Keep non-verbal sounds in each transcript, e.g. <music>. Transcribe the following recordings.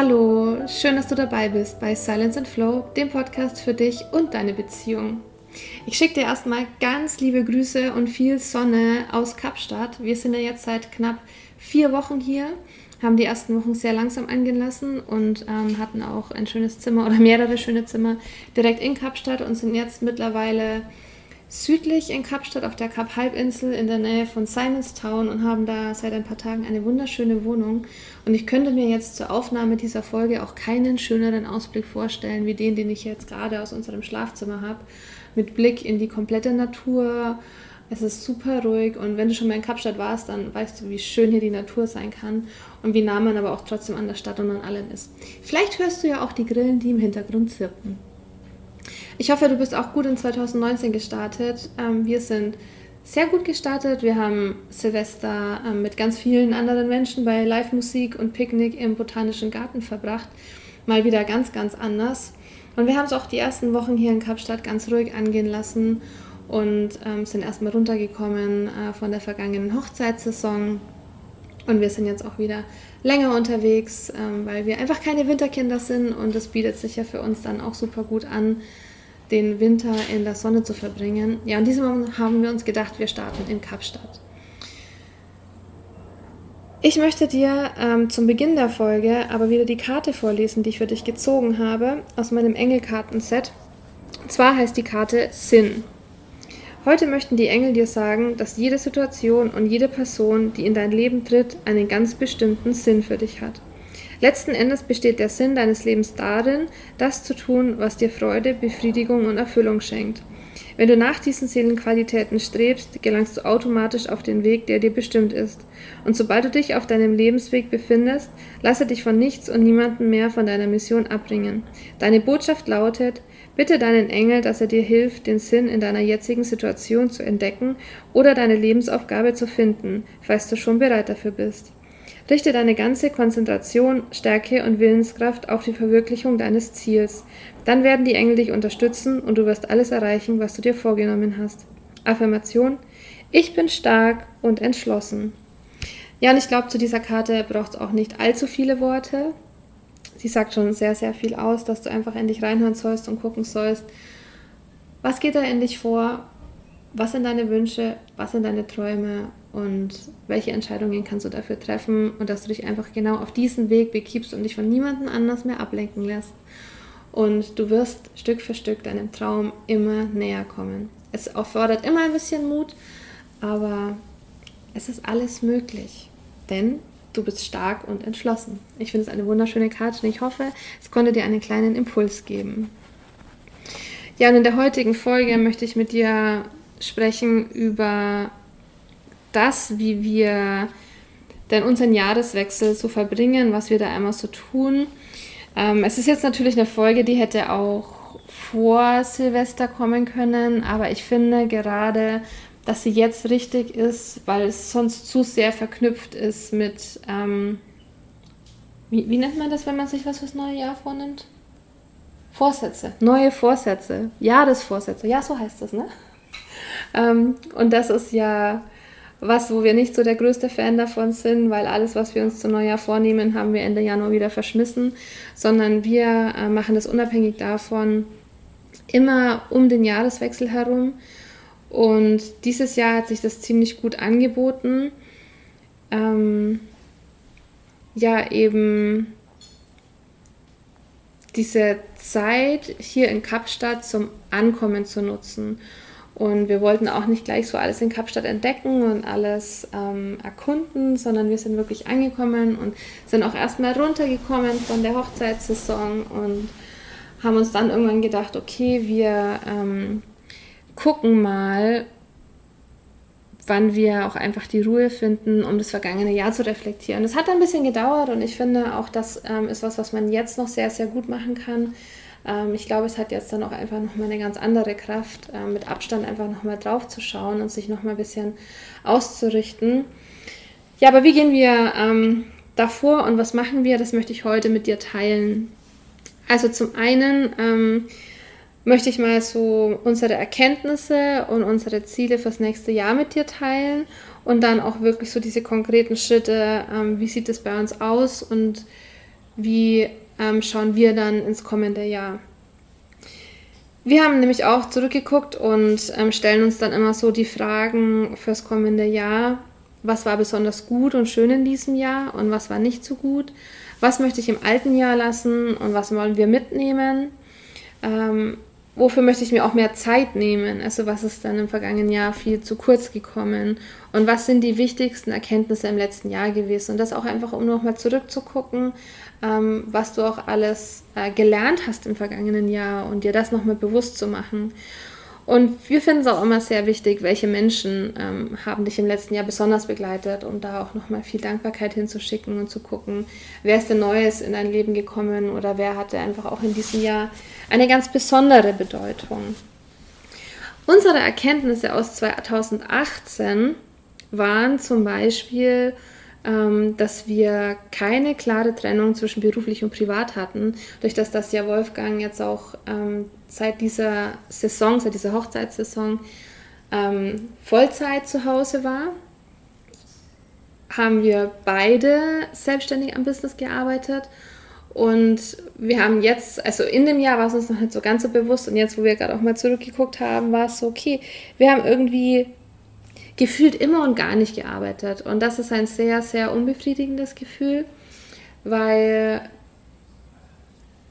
Hallo, schön, dass du dabei bist bei Silence and Flow, dem Podcast für dich und deine Beziehung. Ich schicke dir erstmal ganz liebe Grüße und viel Sonne aus Kapstadt. Wir sind ja jetzt seit knapp vier Wochen hier, haben die ersten Wochen sehr langsam angehen lassen und ähm, hatten auch ein schönes Zimmer oder mehrere schöne Zimmer direkt in Kapstadt und sind jetzt mittlerweile südlich in Kapstadt auf der Kap-Halbinsel in der Nähe von Simonstown und haben da seit ein paar Tagen eine wunderschöne Wohnung. Und ich könnte mir jetzt zur Aufnahme dieser Folge auch keinen schöneren Ausblick vorstellen, wie den, den ich jetzt gerade aus unserem Schlafzimmer habe. Mit Blick in die komplette Natur. Es ist super ruhig und wenn du schon mal in Kapstadt warst, dann weißt du, wie schön hier die Natur sein kann und wie nah man aber auch trotzdem an der Stadt und an allem ist. Vielleicht hörst du ja auch die Grillen, die im Hintergrund zirpen. Ich hoffe, du bist auch gut in 2019 gestartet. Ähm, wir sind sehr gut gestartet. Wir haben Silvester ähm, mit ganz vielen anderen Menschen bei Live-Musik und Picknick im Botanischen Garten verbracht. Mal wieder ganz, ganz anders. Und wir haben es auch die ersten Wochen hier in Kapstadt ganz ruhig angehen lassen und ähm, sind erstmal runtergekommen äh, von der vergangenen Hochzeitssaison. Und wir sind jetzt auch wieder länger unterwegs, ähm, weil wir einfach keine Winterkinder sind und das bietet sich ja für uns dann auch super gut an, den Winter in der Sonne zu verbringen. Ja, diesem Moment haben wir uns gedacht, wir starten in Kapstadt. Ich möchte dir ähm, zum Beginn der Folge aber wieder die Karte vorlesen, die ich für dich gezogen habe, aus meinem Engelkartenset. Und zwar heißt die Karte Sinn. Heute möchten die Engel dir sagen, dass jede Situation und jede Person, die in dein Leben tritt, einen ganz bestimmten Sinn für dich hat. Letzten Endes besteht der Sinn deines Lebens darin, das zu tun, was dir Freude, Befriedigung und Erfüllung schenkt. Wenn du nach diesen Seelenqualitäten strebst, gelangst du automatisch auf den Weg, der dir bestimmt ist. Und sobald du dich auf deinem Lebensweg befindest, lasse dich von nichts und niemandem mehr von deiner Mission abbringen. Deine Botschaft lautet, bitte deinen Engel, dass er dir hilft, den Sinn in deiner jetzigen Situation zu entdecken oder deine Lebensaufgabe zu finden, falls du schon bereit dafür bist. Richte deine ganze Konzentration, Stärke und Willenskraft auf die Verwirklichung deines Ziels. Dann werden die Engel dich unterstützen und du wirst alles erreichen, was du dir vorgenommen hast. Affirmation. Ich bin stark und entschlossen. Ja, und ich glaube, zu dieser Karte braucht es auch nicht allzu viele Worte. Sie sagt schon sehr, sehr viel aus, dass du einfach in dich reinhören sollst und gucken sollst, was geht da in dich vor, was sind deine Wünsche, was sind deine Träume und welche Entscheidungen kannst du dafür treffen und dass du dich einfach genau auf diesen Weg begibst und dich von niemandem anders mehr ablenken lässt. Und du wirst Stück für Stück deinem Traum immer näher kommen. Es erfordert immer ein bisschen Mut, aber es ist alles möglich, denn du bist stark und entschlossen. Ich finde es eine wunderschöne Karte und ich hoffe, es konnte dir einen kleinen Impuls geben. Ja, und in der heutigen Folge möchte ich mit dir sprechen über das, wie wir denn unseren Jahreswechsel so verbringen, was wir da einmal so tun. Ähm, es ist jetzt natürlich eine Folge, die hätte auch vor Silvester kommen können, aber ich finde gerade, dass sie jetzt richtig ist, weil es sonst zu sehr verknüpft ist mit, ähm, wie, wie nennt man das, wenn man sich was fürs neue Jahr vornimmt? Vorsätze, neue Vorsätze, Jahresvorsätze, ja, so heißt das, ne? Ähm, und das ist ja was, wo wir nicht so der größte Fan davon sind, weil alles, was wir uns zu Neujahr vornehmen, haben wir Ende Januar wieder verschmissen, sondern wir äh, machen das unabhängig davon immer um den Jahreswechsel herum. Und dieses Jahr hat sich das ziemlich gut angeboten. Ähm, ja, eben diese Zeit hier in Kapstadt zum Ankommen zu nutzen und wir wollten auch nicht gleich so alles in Kapstadt entdecken und alles ähm, erkunden, sondern wir sind wirklich angekommen und sind auch erstmal runtergekommen von der Hochzeitssaison und haben uns dann irgendwann gedacht, okay, wir ähm, gucken mal, wann wir auch einfach die Ruhe finden, um das vergangene Jahr zu reflektieren. Das hat ein bisschen gedauert und ich finde auch, das ähm, ist was, was man jetzt noch sehr, sehr gut machen kann ähm, ich glaube, es hat jetzt dann auch einfach nochmal eine ganz andere Kraft, äh, mit Abstand einfach nochmal drauf zu schauen und sich nochmal ein bisschen auszurichten. Ja, aber wie gehen wir ähm, davor und was machen wir? Das möchte ich heute mit dir teilen. Also zum einen ähm, möchte ich mal so unsere Erkenntnisse und unsere Ziele fürs nächste Jahr mit dir teilen und dann auch wirklich so diese konkreten Schritte, ähm, wie sieht es bei uns aus und wie ähm, schauen wir dann ins kommende Jahr. Wir haben nämlich auch zurückgeguckt und ähm, stellen uns dann immer so die Fragen fürs kommende Jahr. Was war besonders gut und schön in diesem Jahr und was war nicht so gut? Was möchte ich im alten Jahr lassen und was wollen wir mitnehmen? Ähm, wofür möchte ich mir auch mehr Zeit nehmen? Also was ist dann im vergangenen Jahr viel zu kurz gekommen? Und was sind die wichtigsten Erkenntnisse im letzten Jahr gewesen? Und das auch einfach, um nochmal zurückzugucken, ähm, was du auch alles äh, gelernt hast im vergangenen Jahr und dir das nochmal bewusst zu machen. Und wir finden es auch immer sehr wichtig, welche Menschen ähm, haben dich im letzten Jahr besonders begleitet, um da auch nochmal viel Dankbarkeit hinzuschicken und zu gucken, wer ist denn Neues in dein Leben gekommen oder wer hatte einfach auch in diesem Jahr eine ganz besondere Bedeutung. Unsere Erkenntnisse aus 2018 waren zum Beispiel, ähm, dass wir keine klare Trennung zwischen beruflich und privat hatten, durch das das ja Wolfgang jetzt auch ähm, seit dieser Saison, seit dieser Hochzeitssaison ähm, Vollzeit zu Hause war, haben wir beide selbstständig am Business gearbeitet und wir haben jetzt, also in dem Jahr war es uns noch nicht so ganz so bewusst und jetzt, wo wir gerade auch mal zurückgeguckt haben, war es so, okay, wir haben irgendwie gefühlt immer und gar nicht gearbeitet. Und das ist ein sehr, sehr unbefriedigendes Gefühl, weil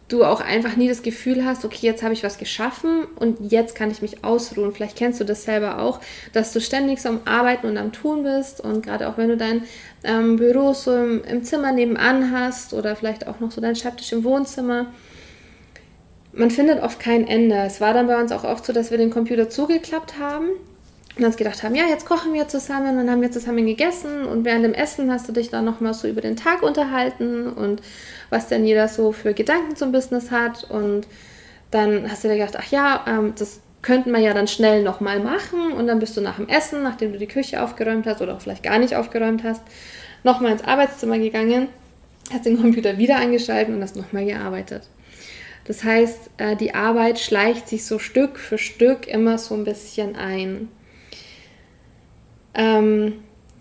du auch einfach nie das Gefühl hast, okay, jetzt habe ich was geschaffen und jetzt kann ich mich ausruhen. Vielleicht kennst du das selber auch, dass du ständig so am Arbeiten und am Tun bist und gerade auch wenn du dein ähm, Büro so im, im Zimmer nebenan hast oder vielleicht auch noch so dein Schreibtisch im Wohnzimmer. Man findet oft kein Ende. Es war dann bei uns auch oft so, dass wir den Computer zugeklappt haben und uns gedacht haben, ja, jetzt kochen wir zusammen und haben wir zusammen gegessen und während dem Essen hast du dich dann nochmal so über den Tag unterhalten und was denn jeder so für Gedanken zum Business hat und dann hast du dir gedacht, ach ja, ähm, das könnten wir ja dann schnell nochmal machen und dann bist du nach dem Essen, nachdem du die Küche aufgeräumt hast oder auch vielleicht gar nicht aufgeräumt hast, nochmal ins Arbeitszimmer gegangen, hast den Computer wieder eingeschaltet und hast nochmal gearbeitet. Das heißt, äh, die Arbeit schleicht sich so Stück für Stück immer so ein bisschen ein. Ähm,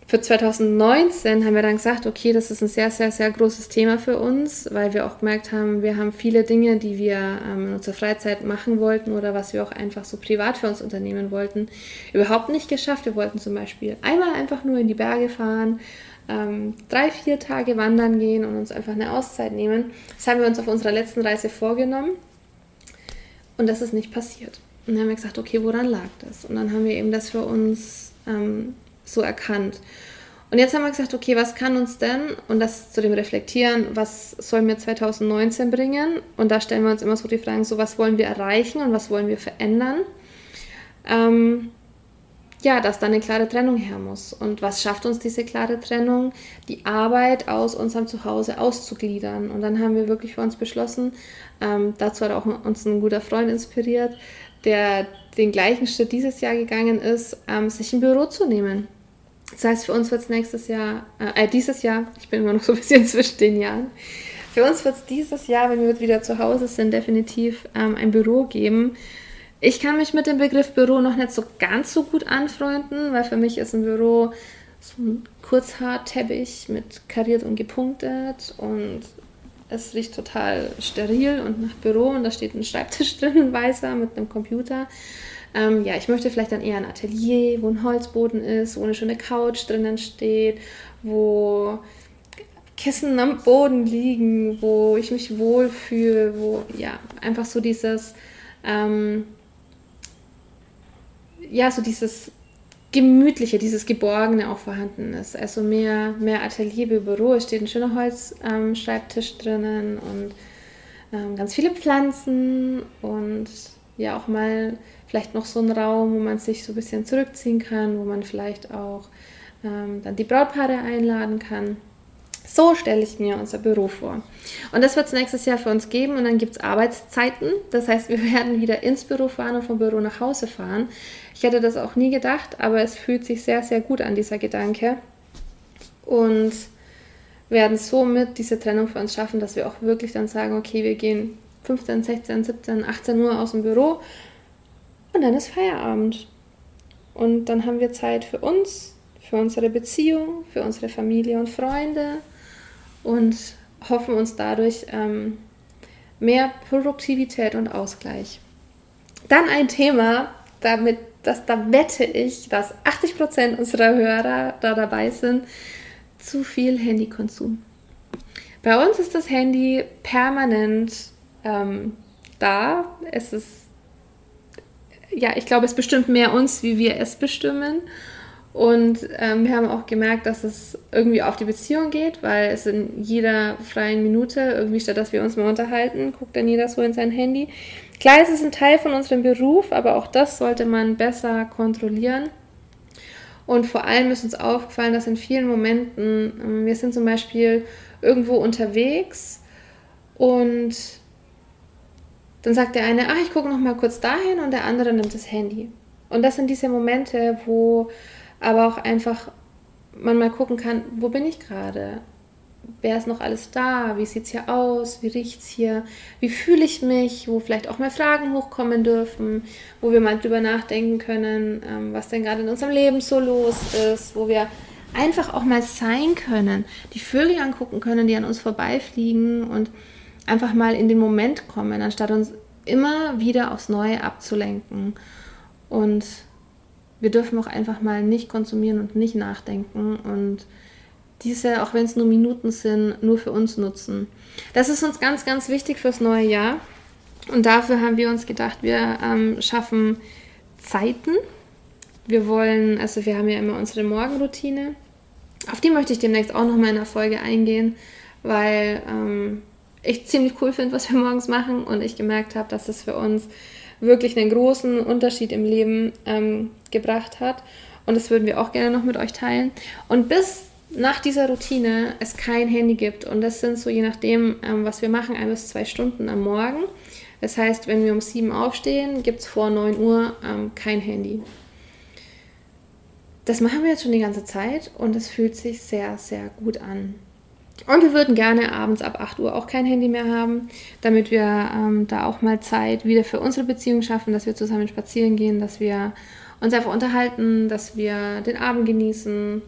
für 2019 haben wir dann gesagt, okay, das ist ein sehr, sehr, sehr großes Thema für uns, weil wir auch gemerkt haben, wir haben viele Dinge, die wir ähm, in unserer Freizeit machen wollten oder was wir auch einfach so privat für uns unternehmen wollten, überhaupt nicht geschafft. Wir wollten zum Beispiel einmal einfach nur in die Berge fahren, ähm, drei, vier Tage wandern gehen und uns einfach eine Auszeit nehmen. Das haben wir uns auf unserer letzten Reise vorgenommen und das ist nicht passiert. Und dann haben wir gesagt, okay, woran lag das? Und dann haben wir eben das für uns ähm, so erkannt. Und jetzt haben wir gesagt, okay, was kann uns denn, und das zu dem Reflektieren, was soll mir 2019 bringen? Und da stellen wir uns immer so die Fragen, so was wollen wir erreichen und was wollen wir verändern? Ähm, ja, dass da eine klare Trennung her muss. Und was schafft uns diese klare Trennung? Die Arbeit aus unserem Zuhause auszugliedern. Und dann haben wir wirklich für uns beschlossen, ähm, dazu hat auch uns ein guter Freund inspiriert, der den gleichen Schritt dieses Jahr gegangen ist, ähm, sich ein Büro zu nehmen das heißt, für uns wird es nächstes Jahr, äh, äh, dieses Jahr, ich bin immer noch so ein bisschen <laughs> zwischen den Jahren, für uns wird es dieses Jahr, wenn wir wieder zu Hause sind, definitiv ähm, ein Büro geben. Ich kann mich mit dem Begriff Büro noch nicht so ganz so gut anfreunden, weil für mich ist ein Büro so ein Kurzhaarteppich mit kariert und gepunktet und es riecht total steril und nach Büro und da steht ein Schreibtisch <laughs> drin, ein weißer mit einem Computer. Ähm, ja, ich möchte vielleicht dann eher ein Atelier, wo ein Holzboden ist, wo eine schöne Couch drinnen steht, wo Kissen am Boden liegen, wo ich mich wohlfühle, wo ja einfach so dieses ähm, ja so dieses gemütliche, dieses geborgene auch vorhanden ist. Also mehr mehr Atelier wie Büro. Es steht ein schöner Holzschreibtisch ähm, drinnen und ähm, ganz viele Pflanzen und ja auch mal vielleicht noch so ein Raum, wo man sich so ein bisschen zurückziehen kann, wo man vielleicht auch ähm, dann die Brautpaare einladen kann. So stelle ich mir unser Büro vor. Und das wird es nächstes Jahr für uns geben und dann gibt es Arbeitszeiten. Das heißt, wir <laughs> werden wieder ins Büro fahren und vom Büro nach Hause fahren. Ich hätte das auch nie gedacht, aber es fühlt sich sehr, sehr gut an, dieser Gedanke. Und werden somit diese Trennung für uns schaffen, dass wir auch wirklich dann sagen, okay, wir gehen 15, 16, 17, 18 Uhr aus dem Büro und dann ist Feierabend. Und dann haben wir Zeit für uns, für unsere Beziehung, für unsere Familie und Freunde und hoffen uns dadurch ähm, mehr Produktivität und Ausgleich. Dann ein Thema, damit, das, da wette ich, dass 80% unserer Hörer da dabei sind, zu viel Handykonsum. Bei uns ist das Handy permanent ähm, da. Es ist, ja, ich glaube, es bestimmt mehr uns, wie wir es bestimmen. Und ähm, wir haben auch gemerkt, dass es irgendwie auf die Beziehung geht, weil es in jeder freien Minute, irgendwie statt dass wir uns mal unterhalten, guckt dann jeder so in sein Handy. Klar, es ist ein Teil von unserem Beruf, aber auch das sollte man besser kontrollieren. Und vor allem ist uns aufgefallen, dass in vielen Momenten, ähm, wir sind zum Beispiel irgendwo unterwegs und dann sagt der eine, ach, ich gucke noch mal kurz dahin und der andere nimmt das Handy. Und das sind diese Momente, wo aber auch einfach man mal gucken kann, wo bin ich gerade? Wer ist noch alles da? Wie sieht es hier aus? Wie riecht es hier? Wie fühle ich mich? Wo vielleicht auch mal Fragen hochkommen dürfen, wo wir mal drüber nachdenken können, ähm, was denn gerade in unserem Leben so los ist, wo wir einfach auch mal sein können, die Vögel angucken können, die an uns vorbeifliegen und einfach mal in den Moment kommen, anstatt uns immer wieder aufs Neue abzulenken. Und wir dürfen auch einfach mal nicht konsumieren und nicht nachdenken und diese, auch wenn es nur Minuten sind, nur für uns nutzen. Das ist uns ganz, ganz wichtig fürs neue Jahr. Und dafür haben wir uns gedacht, wir ähm, schaffen Zeiten. Wir wollen, also wir haben ja immer unsere Morgenroutine. Auf die möchte ich demnächst auch nochmal in der Folge eingehen, weil ähm, ich ziemlich cool finde, was wir morgens machen und ich gemerkt habe, dass es für uns wirklich einen großen Unterschied im Leben ähm, gebracht hat. Und das würden wir auch gerne noch mit euch teilen. Und bis nach dieser Routine es kein Handy gibt, und das sind so je nachdem, ähm, was wir machen, ein bis zwei Stunden am Morgen. Das heißt, wenn wir um sieben aufstehen, gibt es vor 9 Uhr ähm, kein Handy. Das machen wir jetzt schon die ganze Zeit und es fühlt sich sehr, sehr gut an. Und wir würden gerne abends ab 8 Uhr auch kein Handy mehr haben, damit wir ähm, da auch mal Zeit wieder für unsere Beziehung schaffen, dass wir zusammen spazieren gehen, dass wir uns einfach unterhalten, dass wir den Abend genießen,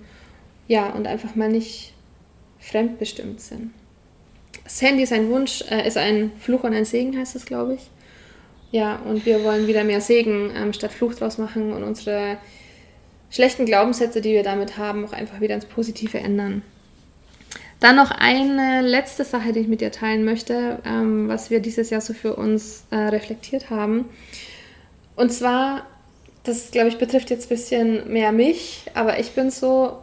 ja, und einfach mal nicht fremdbestimmt sind. Das Handy ist ein Wunsch, äh, ist ein Fluch und ein Segen, heißt es, glaube ich. Ja, und wir wollen wieder mehr Segen ähm, statt Fluch draus machen und unsere schlechten Glaubenssätze, die wir damit haben, auch einfach wieder ins Positive ändern. Dann noch eine letzte Sache, die ich mit dir teilen möchte, ähm, was wir dieses Jahr so für uns äh, reflektiert haben. Und zwar, das glaube ich betrifft jetzt ein bisschen mehr mich, aber ich bin so,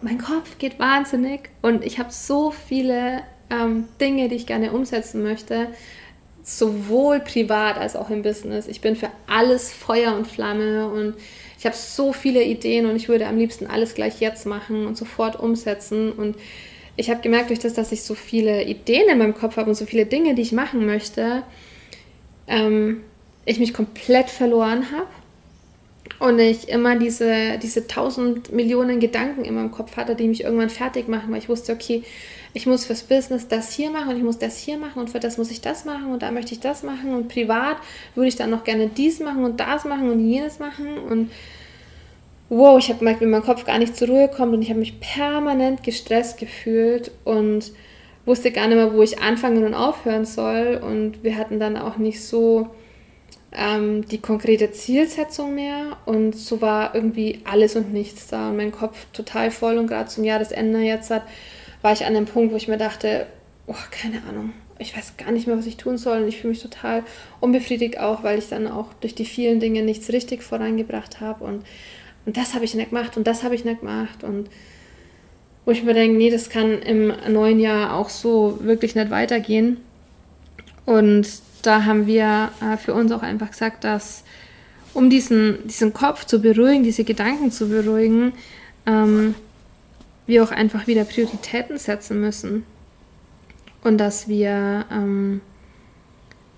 mein Kopf geht wahnsinnig und ich habe so viele ähm, Dinge, die ich gerne umsetzen möchte, sowohl privat als auch im Business. Ich bin für alles Feuer und Flamme und ich habe so viele Ideen und ich würde am liebsten alles gleich jetzt machen und sofort umsetzen und ich habe gemerkt, durch das, dass ich so viele Ideen in meinem Kopf habe und so viele Dinge, die ich machen möchte, ähm, ich mich komplett verloren habe und ich immer diese, diese tausend Millionen Gedanken in meinem Kopf hatte, die mich irgendwann fertig machen, weil ich wusste, okay, ich muss fürs Business das hier machen und ich muss das hier machen und für das muss ich das machen und da möchte ich das machen und privat würde ich dann noch gerne dies machen und das machen und jenes machen und wow, ich habe gemerkt, wie mein Kopf gar nicht zur Ruhe kommt und ich habe mich permanent gestresst gefühlt und wusste gar nicht mehr, wo ich anfangen und aufhören soll. Und wir hatten dann auch nicht so ähm, die konkrete Zielsetzung mehr. Und so war irgendwie alles und nichts da. Und mein Kopf total voll. Und gerade zum Jahresende jetzt hat, war ich an dem Punkt, wo ich mir dachte, oh, keine Ahnung, ich weiß gar nicht mehr, was ich tun soll. Und ich fühle mich total unbefriedigt auch, weil ich dann auch durch die vielen Dinge nichts richtig vorangebracht habe und und das habe ich nicht gemacht und das habe ich nicht gemacht. Und wo ich mir denke, nee, das kann im neuen Jahr auch so wirklich nicht weitergehen. Und da haben wir äh, für uns auch einfach gesagt, dass um diesen, diesen Kopf zu beruhigen, diese Gedanken zu beruhigen, ähm, wir auch einfach wieder Prioritäten setzen müssen. Und dass wir ähm,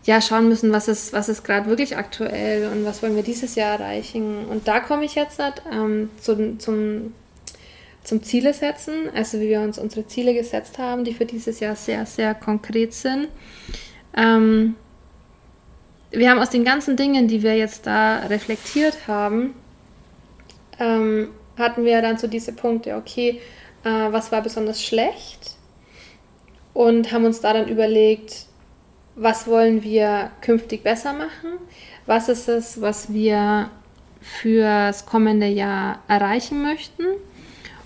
ja, schauen müssen, was ist, was ist gerade wirklich aktuell und was wollen wir dieses Jahr erreichen. Und da komme ich jetzt ähm, zum, zum, zum Ziele setzen, also wie wir uns unsere Ziele gesetzt haben, die für dieses Jahr sehr, sehr konkret sind. Ähm, wir haben aus den ganzen Dingen, die wir jetzt da reflektiert haben, ähm, hatten wir dann so diese Punkte, okay, äh, was war besonders schlecht und haben uns da dann überlegt, was wollen wir künftig besser machen, was ist es, was wir fürs kommende Jahr erreichen möchten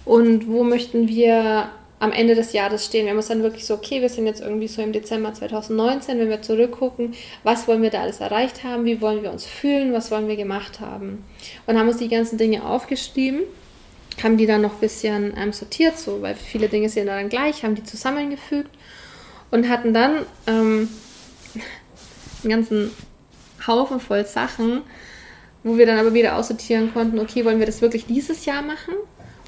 und wo möchten wir am Ende des Jahres stehen. Wir haben uns dann wirklich so, okay, wir sind jetzt irgendwie so im Dezember 2019, wenn wir zurückgucken, was wollen wir da alles erreicht haben, wie wollen wir uns fühlen, was wollen wir gemacht haben. Und haben uns die ganzen Dinge aufgeschrieben, haben die dann noch ein bisschen ähm, sortiert, so, weil viele Dinge sind dann gleich, haben die zusammengefügt und hatten dann ähm, einen ganzen Haufen voll Sachen, wo wir dann aber wieder aussortieren konnten, okay, wollen wir das wirklich dieses Jahr machen?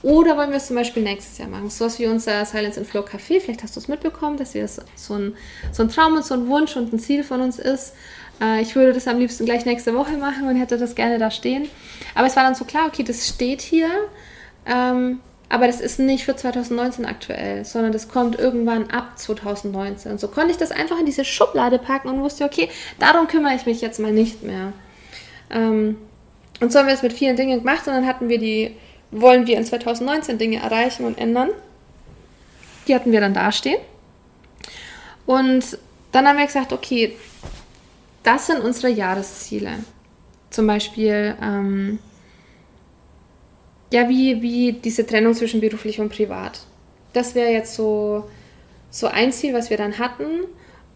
Oder wollen wir es zum Beispiel nächstes Jahr machen? So was wie unser Silence and Flow Café. Vielleicht hast du es mitbekommen, dass wir so, ein, so ein Traum und so ein Wunsch und ein Ziel von uns ist. Äh, ich würde das am liebsten gleich nächste Woche machen und hätte das gerne da stehen. Aber es war dann so klar, okay, das steht hier. Ähm, aber das ist nicht für 2019 aktuell, sondern das kommt irgendwann ab 2019. Und so konnte ich das einfach in diese Schublade packen und wusste, okay, darum kümmere ich mich jetzt mal nicht mehr. Ähm, und so haben wir es mit vielen Dingen gemacht und dann hatten wir die, wollen wir in 2019 Dinge erreichen und ändern. Die hatten wir dann dastehen. Und dann haben wir gesagt, okay, das sind unsere Jahresziele. Zum Beispiel, ähm, ja, wie, wie diese Trennung zwischen beruflich und privat. Das wäre jetzt so, so ein Ziel, was wir dann hatten.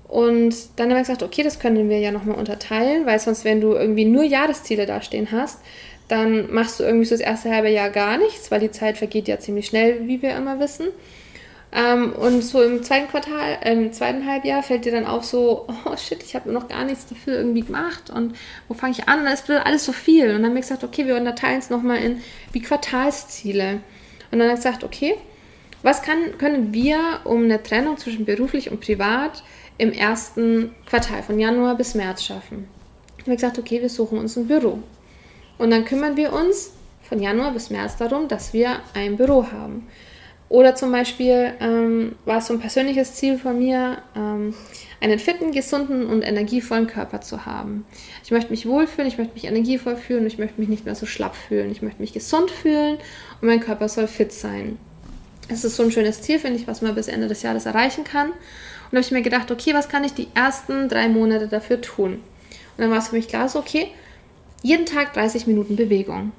Und dann haben wir gesagt, okay, das können wir ja nochmal unterteilen, weil sonst, wenn du irgendwie nur Jahresziele dastehen hast, dann machst du irgendwie so das erste halbe Jahr gar nichts, weil die Zeit vergeht ja ziemlich schnell, wie wir immer wissen. Ähm, und so im zweiten Quartal, äh, im zweiten Halbjahr fällt dir dann auch so, oh shit, ich habe noch gar nichts dafür irgendwie gemacht und wo fange ich an? Und dann ist alles so viel. Und dann haben wir gesagt, okay, wir unterteilen es nochmal in wie Quartalsziele. Und dann haben wir gesagt, okay, was kann, können wir, um eine Trennung zwischen beruflich und privat im ersten Quartal von Januar bis März schaffen? Dann haben wir gesagt, okay, wir suchen uns ein Büro. Und dann kümmern wir uns von Januar bis März darum, dass wir ein Büro haben. Oder zum Beispiel ähm, war es so ein persönliches Ziel von mir, ähm, einen fitten, gesunden und energievollen Körper zu haben. Ich möchte mich wohlfühlen, ich möchte mich energievoll fühlen, ich möchte mich nicht mehr so schlapp fühlen. Ich möchte mich gesund fühlen und mein Körper soll fit sein. Es ist so ein schönes Ziel, finde ich, was man bis Ende des Jahres erreichen kann. Und da habe ich mir gedacht, okay, was kann ich die ersten drei Monate dafür tun? Und dann war es für mich klar, so, okay, jeden Tag 30 Minuten Bewegung.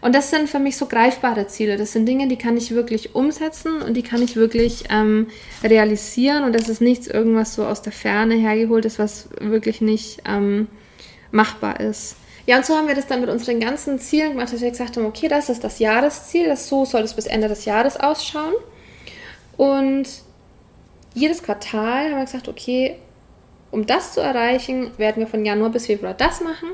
Und das sind für mich so greifbare Ziele. Das sind Dinge, die kann ich wirklich umsetzen und die kann ich wirklich ähm, realisieren. Und das ist nichts irgendwas so aus der Ferne hergeholtes, was wirklich nicht ähm, machbar ist. Ja, und so haben wir das dann mit unseren ganzen Zielen gemacht, dass wir gesagt haben, okay, das ist das Jahresziel, das so soll es bis Ende des Jahres ausschauen. Und jedes Quartal haben wir gesagt, okay, um das zu erreichen, werden wir von Januar bis Februar das machen.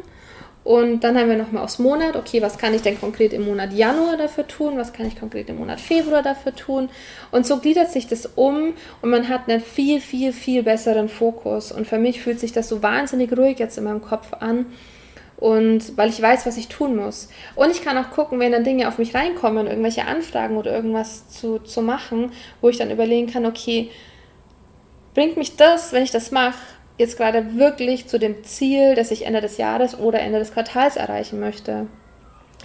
Und dann haben wir nochmal aufs Monat, okay, was kann ich denn konkret im Monat Januar dafür tun, was kann ich konkret im Monat Februar dafür tun. Und so gliedert sich das um und man hat einen viel, viel, viel besseren Fokus. Und für mich fühlt sich das so wahnsinnig ruhig jetzt in meinem Kopf an. Und weil ich weiß, was ich tun muss. Und ich kann auch gucken, wenn dann Dinge auf mich reinkommen, irgendwelche Anfragen oder irgendwas zu, zu machen, wo ich dann überlegen kann, okay, bringt mich das, wenn ich das mache, jetzt gerade wirklich zu dem Ziel, das ich Ende des Jahres oder Ende des Quartals erreichen möchte?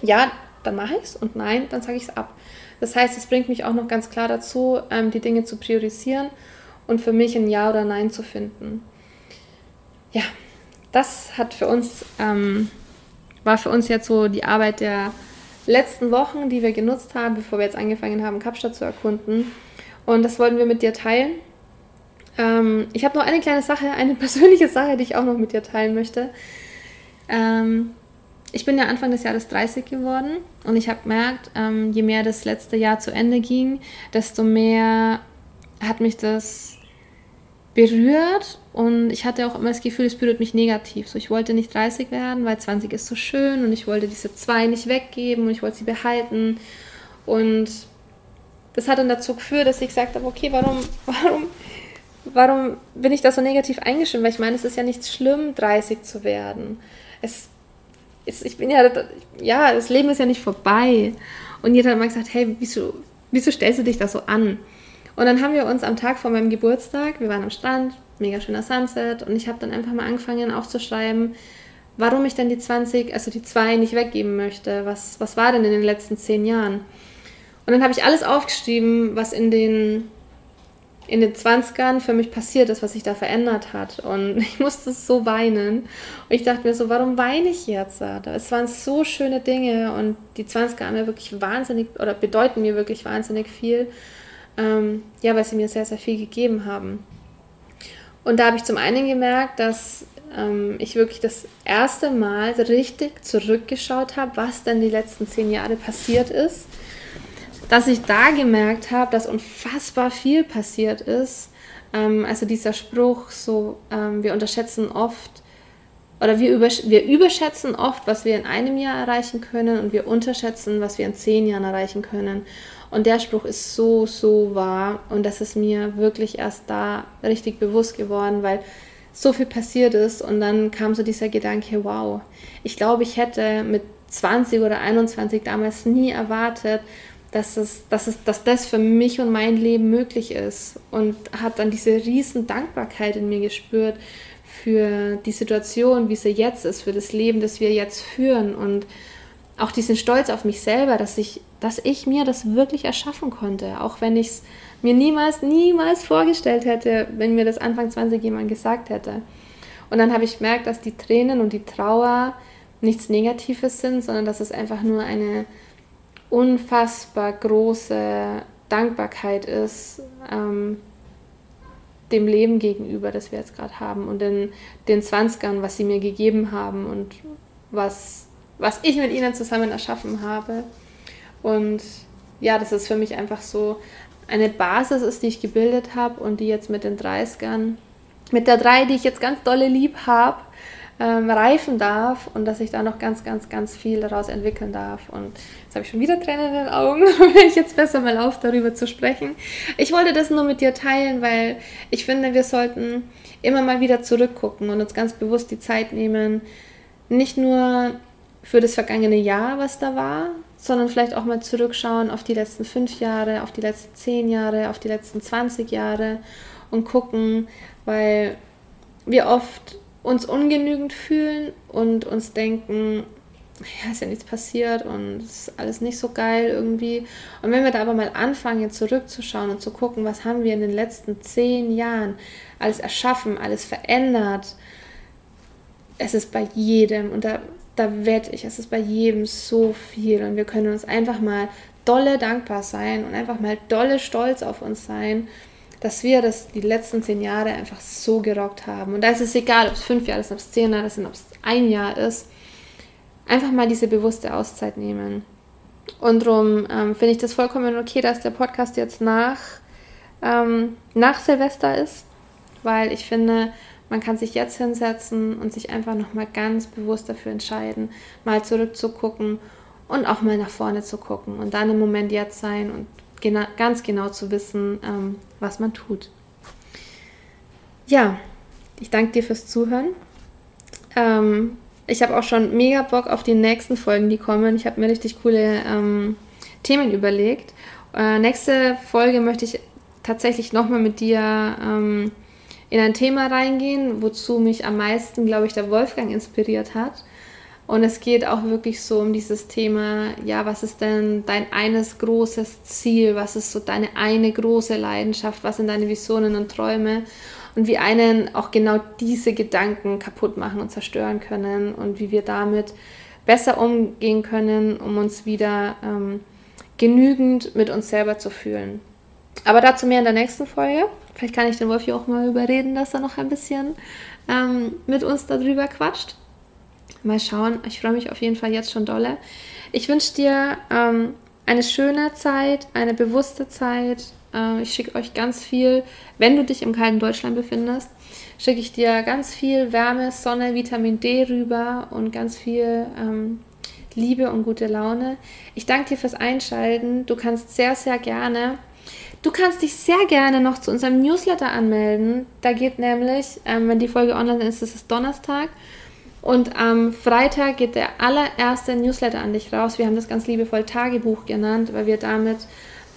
Ja, dann mache ich es und nein, dann sage ich es ab. Das heißt, es bringt mich auch noch ganz klar dazu, ähm, die Dinge zu priorisieren und für mich ein Ja oder Nein zu finden. Ja, das hat für uns, ähm, war für uns jetzt so die Arbeit der letzten Wochen, die wir genutzt haben, bevor wir jetzt angefangen haben, Kapstadt zu erkunden. Und das wollten wir mit dir teilen. Ähm, ich habe noch eine kleine Sache, eine <laughs> persönliche Sache, die ich auch noch mit dir teilen möchte. Ähm, ich bin ja Anfang des Jahres 30 geworden und ich habe gemerkt, ähm, je mehr das letzte Jahr zu Ende ging, desto mehr hat mich das berührt und ich hatte auch immer das Gefühl, es berührt mich negativ. So, ich wollte nicht 30 werden, weil 20 ist so schön und ich wollte diese zwei nicht weggeben und ich wollte sie behalten. Und das hat dann dazu geführt, dass ich gesagt habe, okay, warum, <laughs> warum warum bin ich da so negativ eingestimmt? Weil ich meine, es ist ja nicht schlimm, 30 zu werden. Es ist, ich bin ja, ja, das Leben ist ja nicht vorbei. Und jeder hat mal gesagt, hey, wieso, wieso stellst du dich da so an? Und dann haben wir uns am Tag vor meinem Geburtstag, wir waren am Strand, mega schöner Sunset, und ich habe dann einfach mal angefangen aufzuschreiben, warum ich denn die 20, also die 2 nicht weggeben möchte. Was, was war denn in den letzten zehn Jahren? Und dann habe ich alles aufgeschrieben, was in den in den 20ern für mich passiert ist, was sich da verändert hat. Und <laughs> ich musste so weinen. Und ich dachte mir so, warum weine ich jetzt? Es waren so schöne Dinge und die 20er haben mir wirklich wahnsinnig oder bedeuten mir wirklich wahnsinnig viel. Ähm, ja, weil sie mir sehr, sehr viel gegeben haben. Und da habe ich zum einen gemerkt, dass ähm, ich wirklich das erste Mal richtig zurückgeschaut habe, was denn die letzten zehn Jahre passiert ist dass ich da gemerkt habe, dass unfassbar viel passiert ist. Ähm, also dieser Spruch, so ähm, wir unterschätzen oft oder wir, übersch wir überschätzen oft, was wir in einem Jahr erreichen können und wir unterschätzen, was wir in zehn Jahren erreichen können. Und der Spruch ist so, so wahr und das ist mir wirklich erst da richtig bewusst geworden, weil so viel passiert ist und dann kam so dieser Gedanke, wow, ich glaube, ich hätte mit 20 oder 21 damals nie erwartet, dass, es, dass, es, dass das für mich und mein Leben möglich ist. Und hat dann diese riesen Dankbarkeit in mir gespürt für die Situation, wie sie jetzt ist, für das Leben, das wir jetzt führen. Und auch diesen Stolz auf mich selber, dass ich, dass ich mir das wirklich erschaffen konnte. Auch wenn ich es mir niemals, niemals vorgestellt hätte, wenn mir das Anfang 20 jemand gesagt hätte. Und dann habe ich gemerkt, dass die Tränen und die Trauer nichts Negatives sind, sondern dass es einfach nur eine unfassbar große Dankbarkeit ist ähm, dem Leben gegenüber, das wir jetzt gerade haben und den, den 20ern, was sie mir gegeben haben und was, was ich mit ihnen zusammen erschaffen habe. Und ja, das ist für mich einfach so eine Basis ist, die ich gebildet habe und die jetzt mit den 30ern, mit der 3, die ich jetzt ganz dolle lieb habe, ähm, reifen darf und dass ich da noch ganz, ganz, ganz viel daraus entwickeln darf. Und jetzt habe ich schon wieder Tränen in den Augen, <laughs> wenn ich jetzt besser mal auf, darüber zu sprechen. Ich wollte das nur mit dir teilen, weil ich finde, wir sollten immer mal wieder zurückgucken und uns ganz bewusst die Zeit nehmen, nicht nur für das vergangene Jahr, was da war, sondern vielleicht auch mal zurückschauen auf die letzten fünf Jahre, auf die letzten zehn Jahre, auf die letzten 20 Jahre und gucken, weil wir oft uns ungenügend fühlen und uns denken, ja, ist ja nichts passiert und es ist alles nicht so geil irgendwie. Und wenn wir da aber mal anfangen, jetzt zurückzuschauen und zu gucken, was haben wir in den letzten zehn Jahren alles erschaffen, alles verändert, es ist bei jedem, und da, da wette ich, es ist bei jedem so viel und wir können uns einfach mal dolle dankbar sein und einfach mal dolle stolz auf uns sein dass wir das die letzten zehn Jahre einfach so gerockt haben. Und da ist es egal, ob es fünf Jahre ist, ob es zehn Jahre sind, ob es ein Jahr ist. Einfach mal diese bewusste Auszeit nehmen. Und darum ähm, finde ich das vollkommen okay, dass der Podcast jetzt nach, ähm, nach Silvester ist, weil ich finde, man kann sich jetzt hinsetzen und sich einfach nochmal ganz bewusst dafür entscheiden, mal zurückzugucken und auch mal nach vorne zu gucken und dann im Moment jetzt sein und gena ganz genau zu wissen, ähm, was man tut. Ja, ich danke dir fürs Zuhören. Ähm, ich habe auch schon mega Bock auf die nächsten Folgen, die kommen. Ich habe mir richtig coole ähm, Themen überlegt. Äh, nächste Folge möchte ich tatsächlich nochmal mit dir ähm, in ein Thema reingehen, wozu mich am meisten, glaube ich, der Wolfgang inspiriert hat. Und es geht auch wirklich so um dieses Thema, ja, was ist denn dein eines großes Ziel? Was ist so deine eine große Leidenschaft? Was sind deine Visionen und Träume? Und wie einen auch genau diese Gedanken kaputt machen und zerstören können und wie wir damit besser umgehen können, um uns wieder ähm, genügend mit uns selber zu fühlen. Aber dazu mehr in der nächsten Folge. Vielleicht kann ich den Wolfi auch mal überreden, dass er noch ein bisschen ähm, mit uns darüber quatscht. Mal schauen. Ich freue mich auf jeden Fall jetzt schon dolle. Ich wünsche dir ähm, eine schöne Zeit, eine bewusste Zeit. Äh, ich schicke euch ganz viel, wenn du dich im kalten Deutschland befindest, schicke ich dir ganz viel Wärme, Sonne, Vitamin D rüber und ganz viel ähm, Liebe und gute Laune. Ich danke dir fürs Einschalten. Du kannst sehr, sehr gerne Du kannst dich sehr gerne noch zu unserem Newsletter anmelden. Da geht nämlich, ähm, wenn die Folge online ist, ist es Donnerstag. Und am Freitag geht der allererste Newsletter an dich raus. Wir haben das ganz liebevoll Tagebuch genannt, weil wir damit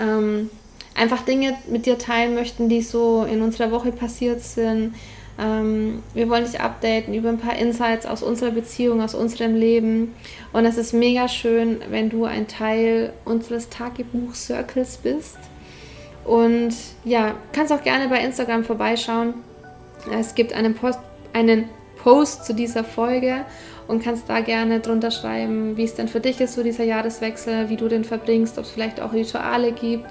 ähm, einfach Dinge mit dir teilen möchten, die so in unserer Woche passiert sind. Ähm, wir wollen dich updaten über ein paar Insights aus unserer Beziehung, aus unserem Leben. Und es ist mega schön, wenn du ein Teil unseres Tagebuch-Circles bist. Und ja, kannst auch gerne bei Instagram vorbeischauen. Es gibt einen Post, einen Post zu dieser Folge und kannst da gerne drunter schreiben, wie es denn für dich ist, so dieser Jahreswechsel, wie du den verbringst, ob es vielleicht auch Rituale gibt,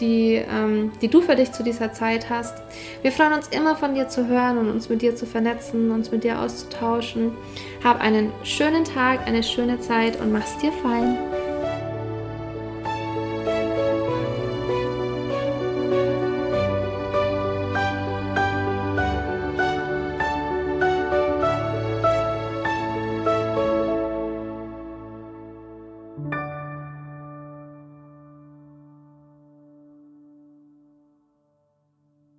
die, ähm, die du für dich zu dieser Zeit hast. Wir freuen uns immer von dir zu hören und uns mit dir zu vernetzen, uns mit dir auszutauschen. Hab einen schönen Tag, eine schöne Zeit und mach's dir fein.